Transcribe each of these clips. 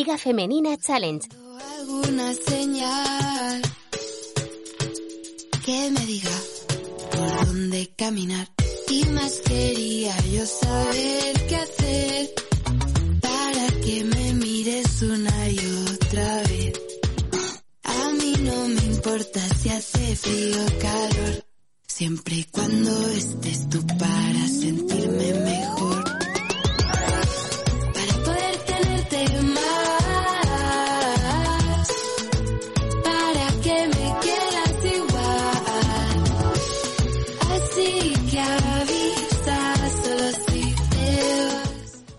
Liga Femenina Challenge. Alguna señal que me diga por dónde caminar. Y más quería yo saber qué hacer para que me mires una y otra vez. A mí no me importa si hace frío o calor, siempre y cuando estés tú para sentirme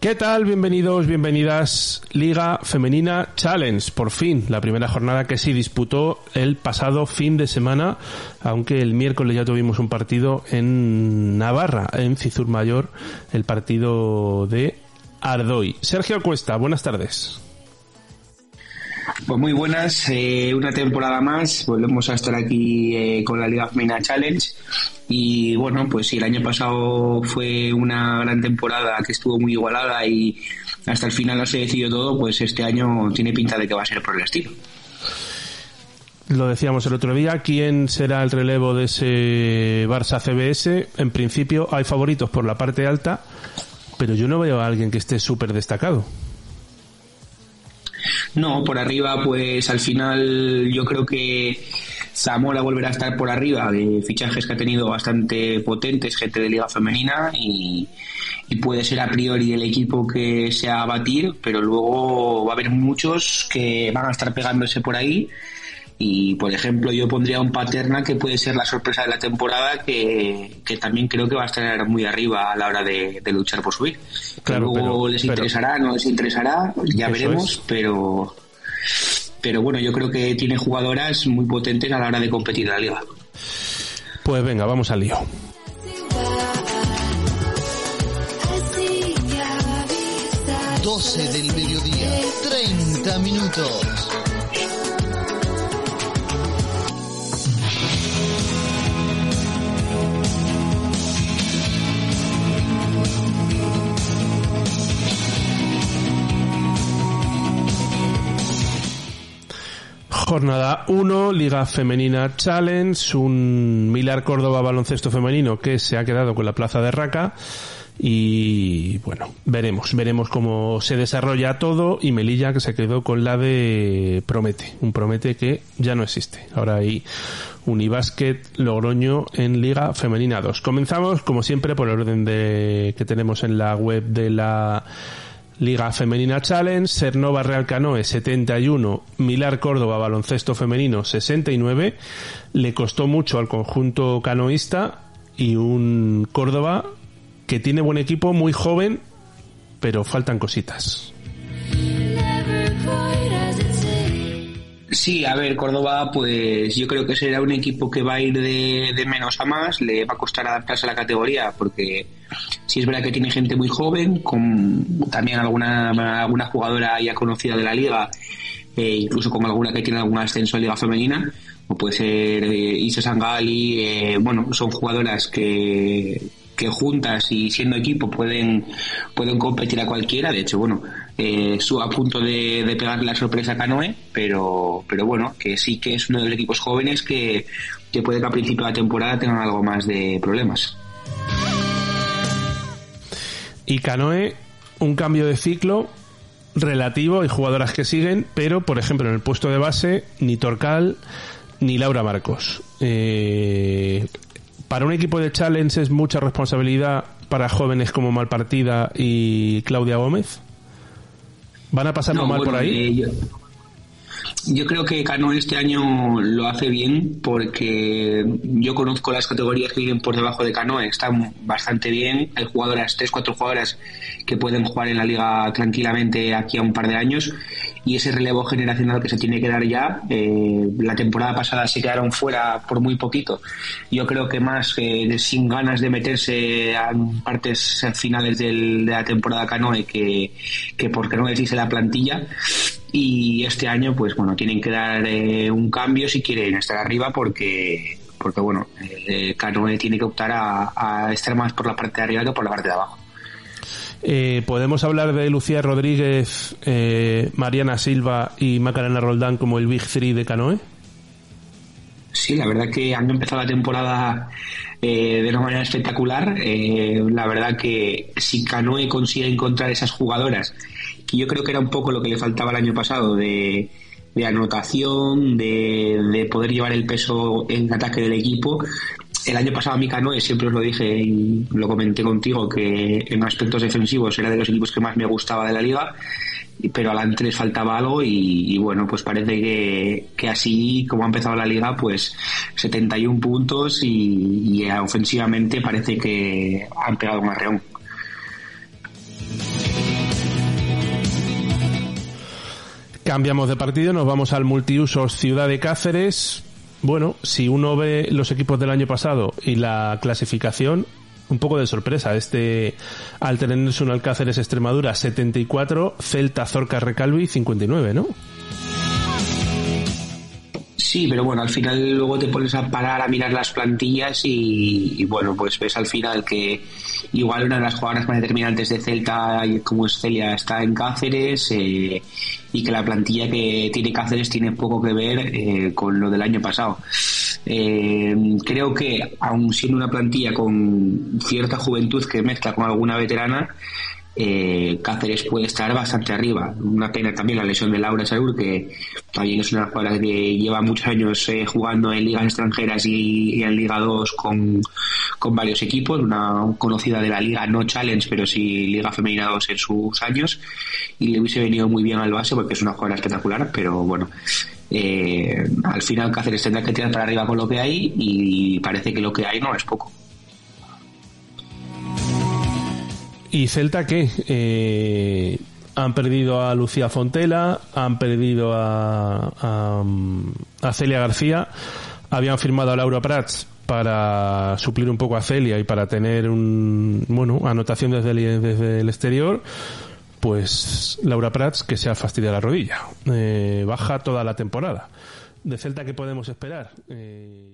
¿Qué tal? Bienvenidos, bienvenidas. Liga Femenina Challenge, por fin, la primera jornada que se disputó el pasado fin de semana, aunque el miércoles ya tuvimos un partido en Navarra, en Cizur Mayor, el partido de Ardoy. Sergio Cuesta, buenas tardes. Pues muy buenas, eh, una temporada más, volvemos a estar aquí eh, con la Liga Femenina Challenge y bueno, pues si el año pasado fue una gran temporada que estuvo muy igualada y hasta el final no se decidió todo, pues este año tiene pinta de que va a ser por el estilo. Lo decíamos el otro día, ¿quién será el relevo de ese Barça CBS? En principio hay favoritos por la parte alta, pero yo no veo a alguien que esté súper destacado. No, por arriba, pues al final yo creo que Zamora volverá a estar por arriba de fichajes que ha tenido bastante potentes, gente de Liga Femenina y, puede ser a priori el equipo que sea a batir, pero luego va a haber muchos que van a estar pegándose por ahí. Y por ejemplo, yo pondría un Paterna que puede ser la sorpresa de la temporada, que, que también creo que va a estar muy arriba a la hora de, de luchar por subir. Claro, luego pero- les pero- interesará, no les interesará, ya veremos, es. pero pero bueno, yo creo que tiene jugadoras muy potentes a la hora de competir en la liga. Pues venga, vamos al lío. Así que avisa 12 del mediodía, 30 minutos. Jornada 1, Liga Femenina Challenge, un Milar Córdoba baloncesto femenino que se ha quedado con la plaza de Raca y bueno, veremos, veremos cómo se desarrolla todo y Melilla que se quedó con la de Promete, un Promete que ya no existe. Ahora hay Unibásquet Logroño en Liga Femenina 2. Comenzamos como siempre por el orden de que tenemos en la web de la Liga Femenina Challenge, Cernova Real Canoe 71, Milar Córdoba Baloncesto Femenino 69. Le costó mucho al conjunto canoísta y un Córdoba que tiene buen equipo, muy joven, pero faltan cositas. Sí, a ver, Córdoba, pues yo creo que será un equipo que va a ir de, de menos a más, le va a costar adaptarse a la categoría, porque sí es verdad que tiene gente muy joven, con también alguna, alguna jugadora ya conocida de la liga, eh, incluso con alguna que tiene algún ascenso en liga femenina, o puede ser eh, Isa Sangali, eh, bueno, son jugadoras que, que juntas y siendo equipo pueden, pueden competir a cualquiera. De hecho, bueno, eh, a punto de, de pegarle la sorpresa a Canoe, pero, pero bueno, que sí que es uno de los equipos jóvenes que, que puede que a principio de la temporada tengan algo más de problemas. Y Canoe, un cambio de ciclo relativo, hay jugadoras que siguen, pero por ejemplo en el puesto de base, ni Torcal ni Laura Marcos. Eh, para un equipo de challenge es mucha responsabilidad para jóvenes como Malpartida y Claudia Gómez. ¿Van a pasarlo No, mal bueno, por ahí? eh, yo, yo creo que Cano este año lo hace bien porque yo conozco las categorías que vienen por debajo de Cano, están bastante bien. Hay jugadoras, tres, cuatro jugadoras que pueden jugar en la liga tranquilamente aquí a un par de años y ese relevo generacional que se tiene que dar ya. Eh, la temporada pasada se quedaron fuera por muy poquito. Yo creo que más eh, sin ganas de meterse a partes finales de la temporada Canoe que, que porque no existe la plantilla y este año pues bueno tienen que dar eh, un cambio si quieren estar arriba porque porque bueno eh, Canoe tiene que optar a, a, estar más por la parte de arriba que por la parte de abajo eh, podemos hablar de Lucía Rodríguez eh, Mariana Silva y Macarena Roldán como el Big Three de Canoe Sí, la verdad que han empezado la temporada eh, de una manera espectacular. Eh, la verdad que si Canoe consigue encontrar esas jugadoras y yo creo que era un poco lo que le faltaba el año pasado de, anotación, de, poder llevar el peso en ataque del equipo. El año pasado a mí Canoe, siempre os lo dije y lo comenté contigo, que en aspectos defensivos era de los equipos que más me gustaba de la liga, pero adelante les faltaba algo y, bueno, pues parece que, que, así como ha empezado la liga, pues 71 puntos y, y ofensivamente parece que han pegado un arreón. Cambiamos de partido, nos vamos al multiusos Ciudad de Cáceres. Bueno, si uno ve los equipos del año pasado y la clasificación, un poco de sorpresa. Este al tenerse un Alcáceres Extremadura 74, Celta Zorca Recalvi 59, ¿no? Sí, pero bueno, al final luego te pones a parar a mirar las plantillas y, bueno, pues ves al final que igual una de las jugadoras más determinantes de Celta, como es Celia, está en Cáceres eh, y que la plantilla que tiene Cáceres tiene poco que ver eh, con lo del año pasado. Eh, creo que, aun siendo una plantilla con cierta juventud que mezcla con alguna veterana, eh, Cáceres puede estar bastante arriba. Una pena también la lesión de Laura Saúl, que también es una jugadora que lleva muchos años eh, jugando en ligas extranjeras y, en Liga 2 con, con, varios equipos, una conocida de la Liga, no Challenge, pero sí Liga Femenina 2 en sus años, y le hubiese venido muy bien al base porque es una jugadora espectacular, pero bueno. Eh, al final Cáceres tendrá que tirar para arriba con lo que hay y parece que lo que hay no es poco. ¿Y Celta qué? Eh, han perdido a Lucía Fontela, han perdido a, a, Celia García, habían firmado a Laura Prats para suplir un poco a Celia y para tener un, bueno, anotación desde el, desde el exterior, pues Laura Prats que se ha fastidiado la rodilla. Eh, baja toda la temporada. ¿De Celta qué podemos esperar? Eh...